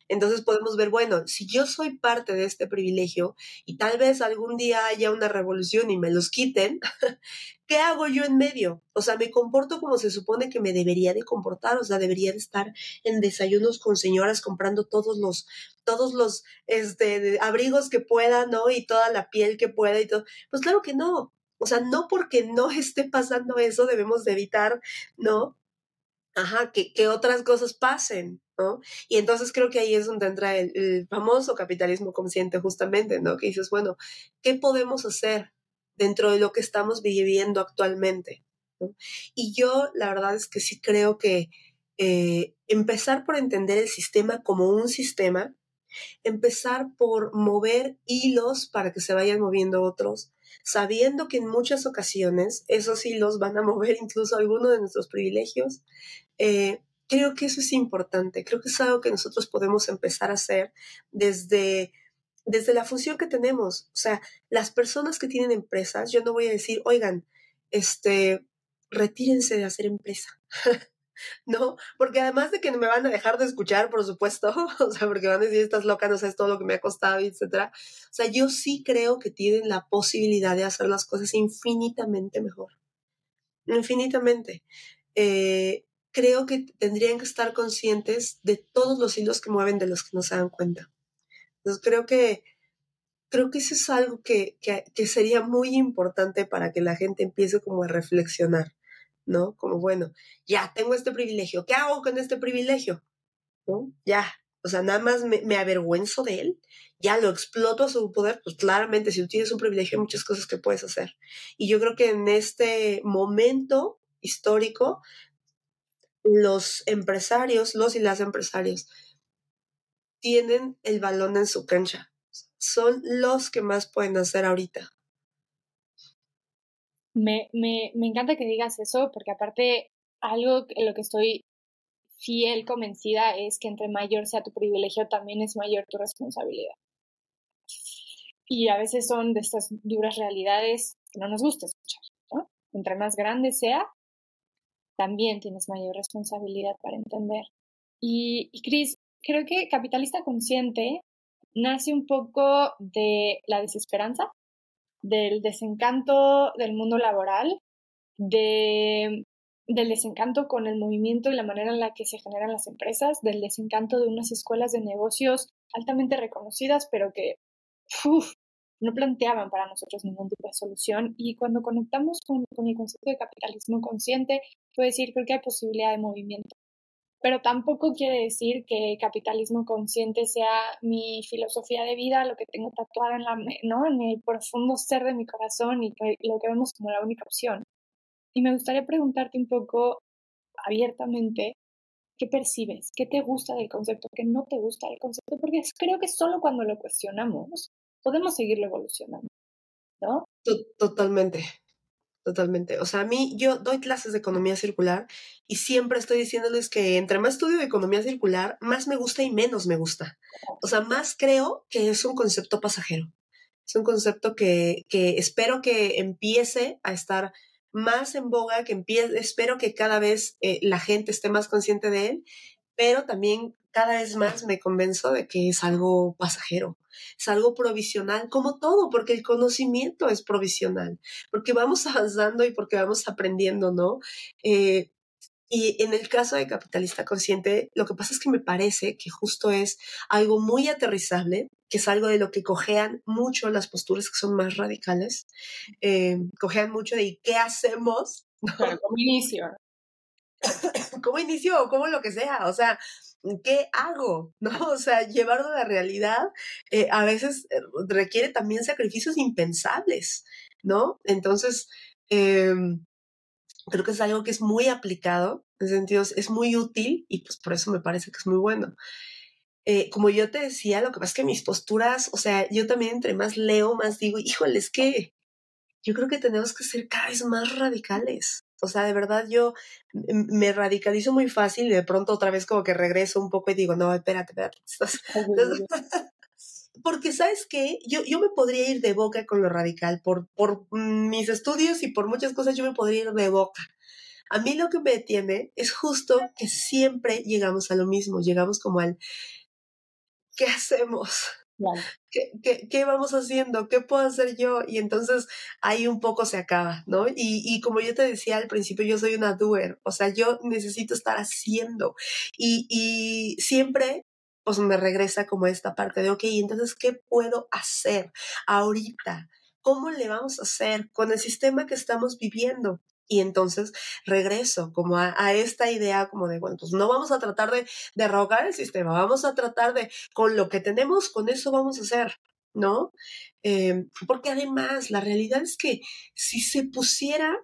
Entonces podemos ver, bueno, si yo soy parte de este privilegio y tal vez algún día haya una revolución y me los quiten, ¿qué hago yo en medio? O sea, me comporto como se supone que me debería de comportar, o sea, debería de estar en desayunos con señoras comprando todos los todos los este, abrigos que pueda, ¿no? Y toda la piel que pueda y todo. Pues claro que no. O sea, no porque no esté pasando eso debemos de evitar, ¿no? Ajá, que, que otras cosas pasen, ¿no? Y entonces creo que ahí es donde entra el, famoso capitalismo consciente justamente, ¿no? Que dices, bueno, ¿qué podemos hacer dentro de lo que estamos viviendo actualmente? Y yo la verdad es que sí creo que eh, empezar por entender el sistema como un sistema, empezar por mover hilos para que se vayan moviendo otros, sabiendo que en muchas ocasiones esos hilos van a mover incluso algunos de nuestros privilegios. Eh, creo que eso es importante, creo que es algo que nosotros podemos empezar a hacer desde, desde la función que tenemos. O sea, las personas que tienen empresas, yo no voy a decir, oigan, este, retírense de hacer empresa. ¿no? Porque además de que me van a dejar de escuchar, por supuesto, o sea, porque van a decir, estás loca, no sabes todo lo que me ha costado, etcétera. O sea, yo sí creo que tienen la posibilidad de hacer las cosas infinitamente mejor. Infinitamente. Eh, creo que tendrían que estar conscientes de todos los hilos que mueven de los que no se dan cuenta. Entonces, creo que creo que eso es algo que, que, que sería muy importante para que la gente empiece como a reflexionar. ¿No? Como, bueno, ya tengo este privilegio, ¿qué hago con este privilegio? ¿No? Ya, o sea, nada más me, avergüenzo de él, ya lo exploto a su poder, pues claramente si tú tienes un privilegio hay muchas cosas que puedes hacer. Y yo creo que en este momento histórico, los empresarios, los y las empresarios, tienen el balón en su cancha. Son los que más pueden hacer ahorita. Me, me, me encanta que digas eso, porque aparte, algo en lo que estoy fiel convencida es que entre mayor sea tu privilegio, también es mayor tu responsabilidad. Y a veces son de estas duras realidades que no nos gusta escuchar. ¿no? Entre más grande sea, también tienes mayor responsabilidad para entender. Y, y Cris, creo que capitalista consciente nace un poco de la desesperanza del desencanto del mundo laboral, de, del desencanto con el movimiento y la manera en la que se generan las empresas, del desencanto de unas escuelas de negocios altamente reconocidas, pero que no planteaban para nosotros ningún tipo de solución. Y cuando conectamos con, con el concepto de capitalismo consciente, puedo decir, creo que hay posibilidad de movimiento pero tampoco quiere decir que capitalismo consciente sea mi filosofía de vida, lo que tengo tatuado en, la, ¿no? en el profundo ser de mi corazón y lo que vemos como la única opción. Y me gustaría preguntarte un poco abiertamente, ¿qué percibes? ¿Qué te gusta del concepto? ¿Qué no te gusta del concepto? Porque creo que solo cuando lo cuestionamos podemos seguirlo evolucionando. ¿no? Totalmente, totalmente. O sea, a mí yo doy clases de economía circular y siempre estoy diciéndoles que entre más estudio de economía circular, más me gusta y menos me gusta. O sea, más creo que es un concepto pasajero. Es un concepto que, que espero que empiece a estar más en boga, que empiece, espero que cada vez eh, la gente esté más consciente de él, pero también cada vez más me convenzo de que es algo pasajero, es algo provisional, como todo, porque el conocimiento es provisional, porque vamos avanzando y porque vamos aprendiendo, ¿no? Eh, y en el caso de capitalista consciente, lo que pasa es que me parece que justo es algo muy aterrizable, que es algo de lo que cojean mucho las posturas que son más radicales, eh, cojean mucho de ¿qué hacemos? como inicio. ¿Cómo inicio o como lo que sea? O sea, ¿qué hago? ¿No? O sea, llevarlo a la realidad eh, a veces eh, requiere también sacrificios impensables, ¿no? Entonces, em, creo que es algo que es muy aplicado, en sentidos, es muy útil y pues por eso me parece que es muy bueno. Eh, como yo te decía, lo que pasa es que mis posturas, o sea, yo también entre más leo, más digo, híjole, es que yo creo que tenemos que ser cada vez más radicales. O sea, de verdad yo me radicalizo muy fácil y de pronto otra vez como que regreso un poco y digo, no, espérate, espérate. Porque sabes qué, yo, yo me podría ir de boca con lo radical. Por, por mis estudios y por muchas cosas yo me podría ir de boca. A mí lo que me detiene es justo que siempre llegamos a lo mismo, llegamos como al, ¿qué hacemos? ¿Qué, ¿Qué, vamos haciendo? ¿Qué puedo hacer yo? Y entonces ahí un poco se acaba, ¿no? Y, y como yo te decía al principio, yo soy una doer, o sea, yo necesito estar haciendo. Y, y siempre pues me regresa como esta parte de, ok, entonces, ¿qué puedo hacer ahorita? ¿Cómo le vamos a hacer con el sistema que estamos viviendo? Y entonces regreso como a, esta idea como de, bueno, pues no vamos a tratar de derrocar el sistema, vamos a tratar de, con lo que tenemos, con eso vamos a hacer, ¿no? Em, porque además la realidad es que si se pusiera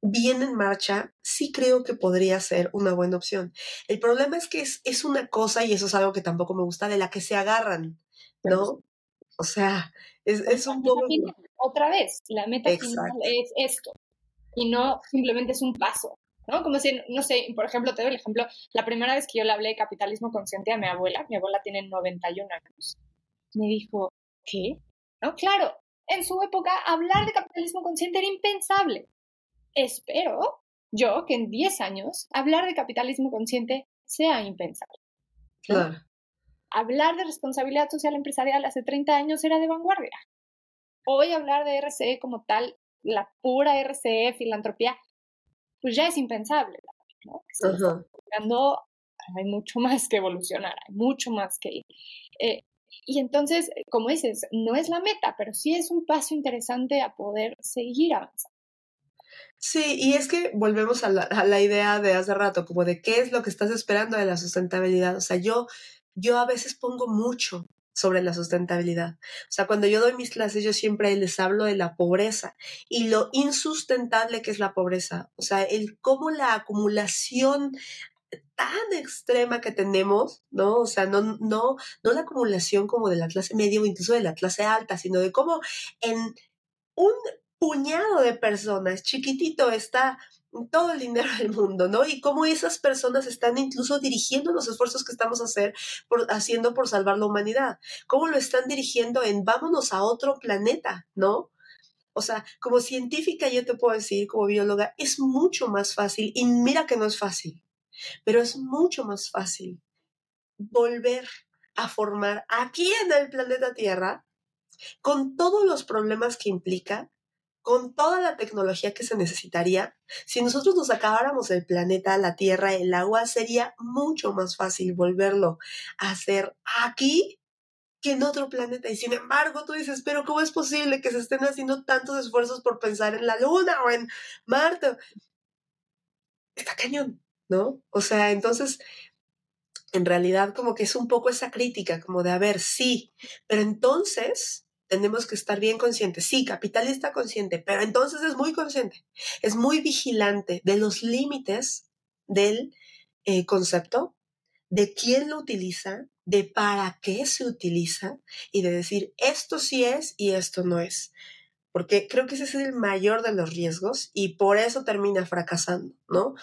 bien en marcha, sí creo que podría ser una buena opción. El problema es que es, es una cosa, y eso es algo que tampoco me gusta, de la que se agarran, ¿no? O sea, es, es un poco... Otra vez, la meta final es esto y no simplemente es un paso, ¿no? Como si, no sé, por ejemplo, te doy el ejemplo, la primera vez que yo le hablé de capitalismo consciente a mi abuela, mi abuela tiene 91 años, me dijo, ¿qué? No, claro, en su época hablar de capitalismo consciente era impensable. Espero yo que en 10 años hablar de capitalismo consciente sea impensable. Claro. Hablar de responsabilidad social empresarial hace 30 años era de vanguardia. Hoy hablar de RCE como tal la pura RCE, filantropía, pues ya es impensable. ¿no? hay mucho más que evolucionar, hay mucho más que... Eh, y entonces, como dices, no es la meta, pero sí es un paso interesante a poder seguir avanzando. Sí, y es que volvemos a la, a la, idea de hace rato, como de qué es lo que estás esperando de la sustentabilidad. O sea, yo, yo a veces pongo mucho sobre la sustentabilidad. O sea, cuando yo doy mis clases, yo siempre les hablo de la pobreza y lo insustentable que es la pobreza. O sea, el cómo la acumulación tan extrema que tenemos, ¿no? O sea, no, no, no la acumulación como de la clase media o incluso de la clase alta, sino de cómo en un puñado de personas chiquitito está todo el dinero del mundo, ¿no? Y cómo esas personas están incluso dirigiendo los esfuerzos que estamos haciendo por salvar la humanidad. Cómo lo están dirigiendo en vámonos a otro planeta, ¿no? O sea, como científica yo te puedo decir, como bióloga, es mucho más fácil, y mira que no es fácil, pero es mucho más fácil volver a formar aquí en el planeta Tierra, con todos los problemas que implica, con toda la tecnología que se necesitaría, si nosotros nos acabáramos el planeta, la Tierra, el agua, sería mucho más fácil volverlo a hacer aquí que en otro planeta. Y sin embargo, tú dices, pero ¿cómo es posible que se estén haciendo tantos esfuerzos por pensar en la Luna o en Marte? Está cañón, ¿no? O sea, entonces, en realidad como que es un poco esa crítica, como de, a ver, sí, pero entonces tenemos que estar bien conscientes. Sí, capitalista consciente, pero entonces es muy consciente, es muy vigilante de los límites del eh, concepto, de quién lo utiliza, de para qué se utiliza y de decir esto sí es y esto no es. porque creo que ese es el mayor de los riesgos y por eso termina fracasando, ¿no?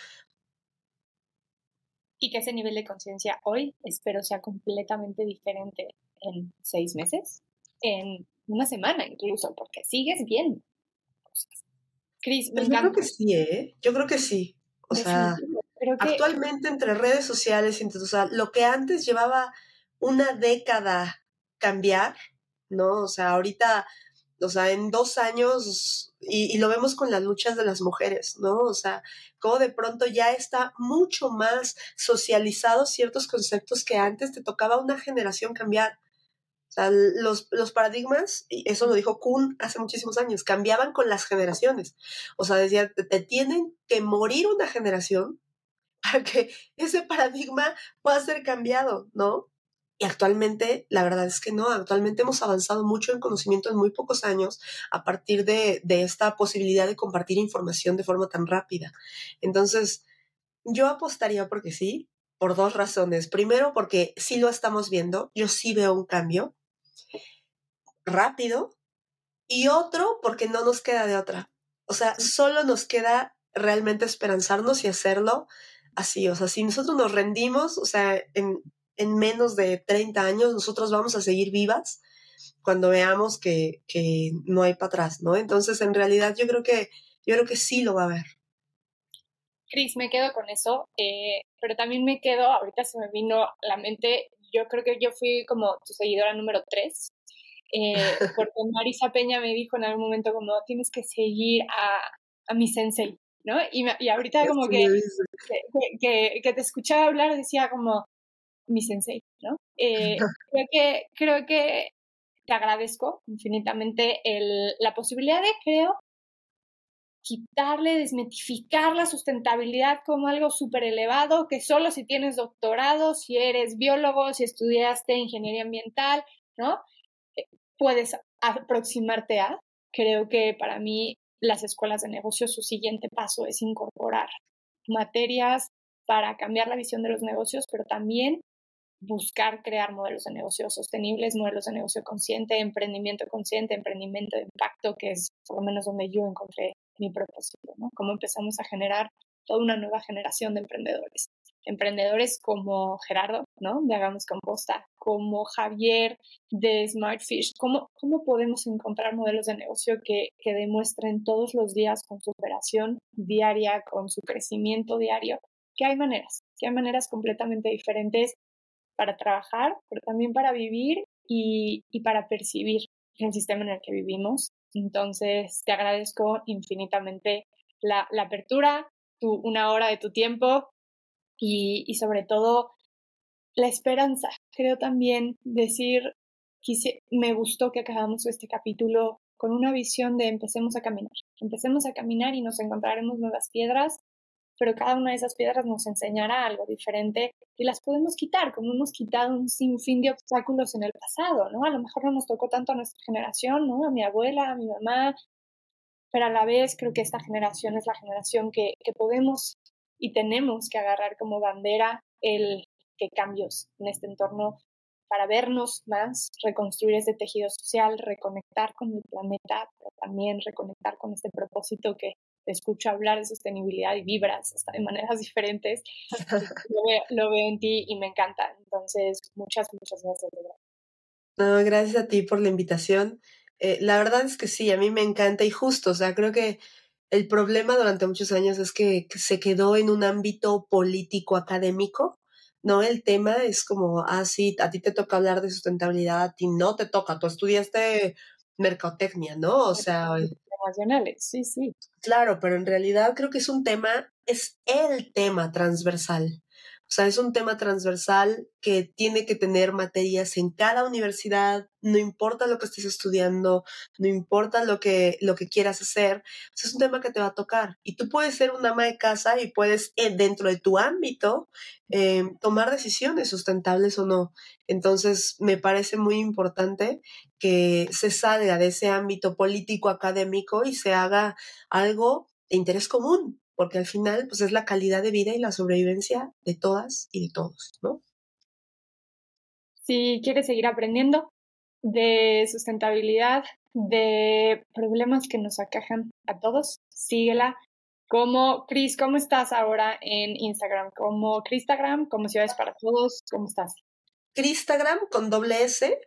Y que ese nivel de conciencia hoy espero sea completamente diferente en seis meses, en una semana incluso, porque sigues bien. Cris, me pues Yo creo que sí, ¿eh? Yo creo que sí. O sea, actualmente entre redes sociales, o sea, lo que antes llevaba una década cambiar, ¿no? O sea, ahorita, o sea, en dos años, y, lo vemos con las luchas de las mujeres, ¿no? O sea, como de pronto ya está mucho más socializados ciertos conceptos que antes te tocaba una generación cambiar. O sea, los, los paradigmas, y eso lo dijo Kuhn hace muchísimos años, cambiaban con las generaciones. O sea, decía, te tienen que morir una generación para que ese paradigma pueda ser cambiado, ¿no? Y actualmente, la verdad es que no, actualmente hemos avanzado mucho en conocimiento en muy pocos años a partir de, esta posibilidad de compartir información de forma tan rápida. Entonces, yo apostaría porque sí, por dos razones. Primero, porque sí lo estamos viendo, yo sí veo un cambio rápido. Y otro, porque no nos queda de otra. O sea, solo nos queda realmente esperanzarnos y hacerlo así. O sea, si nosotros nos rendimos, o sea, en, en menos de 30 años nosotros vamos a seguir vivas cuando veamos que, que no hay para atrás, ¿no? Entonces, en realidad, yo creo que, yo creo que sí lo va a haber. Cris, me quedo con eso, eh, pero también me quedo, ahorita se me vino a la mente, yo creo que yo fui como tu seguidora número 3, eh, porque Marisa Peña me dijo en algún momento como tienes que seguir a, a mi sensei, ¿no? Y, y ahorita como que, que, que, te escuchaba hablar decía como, mi sensei, ¿no? Eh, creo, que, creo que te agradezco infinitamente el, la posibilidad de, creo, quitarle, desmitificar la sustentabilidad como algo súper elevado, que solo si tienes doctorado, si eres biólogo, si estudiaste ingeniería ambiental, ¿no? Eh, puedes aproximarte a. Creo que para mí las escuelas de negocios, su siguiente paso es incorporar materias para cambiar la visión de los negocios, pero también buscar crear modelos de negocio sostenibles, modelos de negocio consciente, emprendimiento consciente, emprendimiento de impacto, que es por lo menos donde yo encontré mi propósito, ¿no? Cómo empezamos a generar toda una nueva generación de emprendedores. Emprendedores como Gerardo, ¿no? De Hagamos Composta, como Javier de Smartfish. ¿Cómo, cómo podemos encontrar modelos de negocio que, que demuestren todos los días con su operación diaria, con su crecimiento diario, que hay maneras, que hay maneras completamente diferentes para trabajar, pero también para vivir y, para percibir el sistema en el que vivimos. Entonces, te agradezco infinitamente la, apertura, tu, una hora de tu tiempo y, sobre todo la esperanza. Creo también decir, quise, me gustó que acabamos este capítulo con una visión de empecemos a caminar. Empecemos a caminar y nos encontraremos nuevas piedras pero cada una de esas piedras nos enseñará algo diferente y las podemos quitar, como hemos quitado un sinfín de obstáculos en el pasado, ¿no? A lo mejor no nos tocó tanto a nuestra generación, ¿no? A mi abuela, a mi mamá, pero a la vez creo que esta generación es la generación que, que podemos y tenemos que agarrar como bandera el que cambios en este entorno para vernos más, reconstruir ese tejido social, reconectar con el planeta, pero también reconectar con este propósito que escucho hablar de sostenibilidad y vibras hasta de maneras diferentes. lo, veo, en ti y me encanta. Entonces, muchas, muchas gracias. No, gracias a ti por la invitación. Eh, la verdad es que sí, a mí me encanta y justo, o sea, creo que el problema durante muchos años es que se quedó en un ámbito político académico, ¿no? El tema es como, ah, sí, a ti te toca hablar de sustentabilidad, a ti no te toca, tú estudiaste mercotecnia, ¿no? O sea, sí, sí. Claro, pero en realidad creo que es un tema, es el tema transversal. O sea, es un tema transversal que tiene que tener materias en cada universidad, no importa lo que estés estudiando, no importa lo que, lo que quieras hacer, es un tema que te va a tocar. Y tú puedes ser una ama de casa y puedes, eh, dentro de tu ámbito, eh, tomar decisiones sustentables o no. Entonces, me parece muy importante que se salga de ese ámbito político académico y se haga algo de interés común, porque al final pues es la calidad de vida y la sobrevivencia de todas y de todos, ¿no? Si quieres seguir aprendiendo de sustentabilidad, de problemas que nos acajan a todos. Síguela. Como Cris, ¿cómo estás ahora en Instagram? Como Cristagram, como Ciudades para Todos, ¿cómo estás? Cristagram con doble S.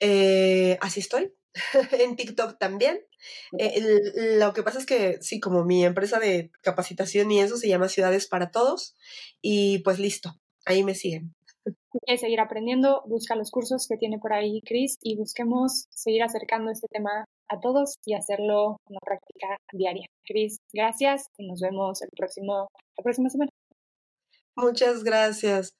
Eh, así estoy. en TikTok también. Eh, lo que pasa es que sí, como mi empresa de capacitación y eso se llama Ciudades para Todos. Y pues listo, ahí me siguen. quieres seguir aprendiendo, busca los cursos que tiene por ahí Chris y busquemos seguir acercando este tema a todos y hacerlo una práctica diaria. Chris, gracias y nos vemos el próximo, la próxima semana. Muchas gracias.